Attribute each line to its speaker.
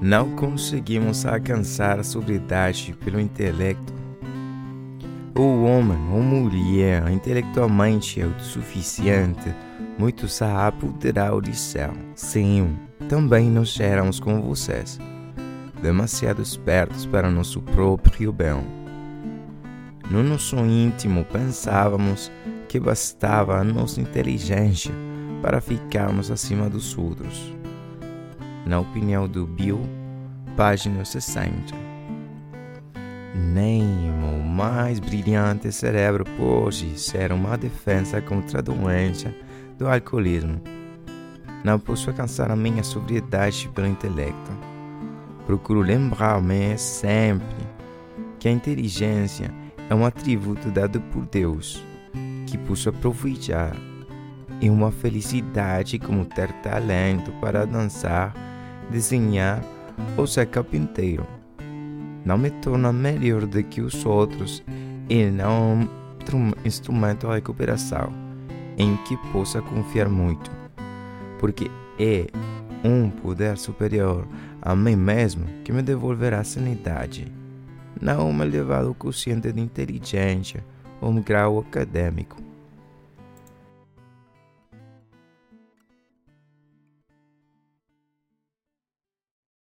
Speaker 1: não conseguimos alcançar a sobriedade pelo intelecto. O homem ou mulher intelectualmente autossuficiente, muito sábio terá o céu. Sim, também nós éramos como vocês, demasiado espertos para nosso próprio bem. No nosso íntimo pensávamos que bastava a nossa inteligência para ficarmos acima dos outros. Na opinião do Bill, página 60. Nem o mais brilhante cérebro pode ser uma defesa contra a doença do alcoolismo. Não posso alcançar a minha sobriedade pelo intelecto. Procuro lembrar-me sempre que a inteligência é um atributo dado por Deus que posso aproveitar e uma felicidade como ter talento para dançar, desenhar ou ser carpinteiro. Não me torna melhor do que os outros e não um instrumento de recuperação em que possa confiar muito, porque é um poder superior a mim mesmo que me devolverá sanidade, não um elevado quociente de inteligência ou um grau acadêmico.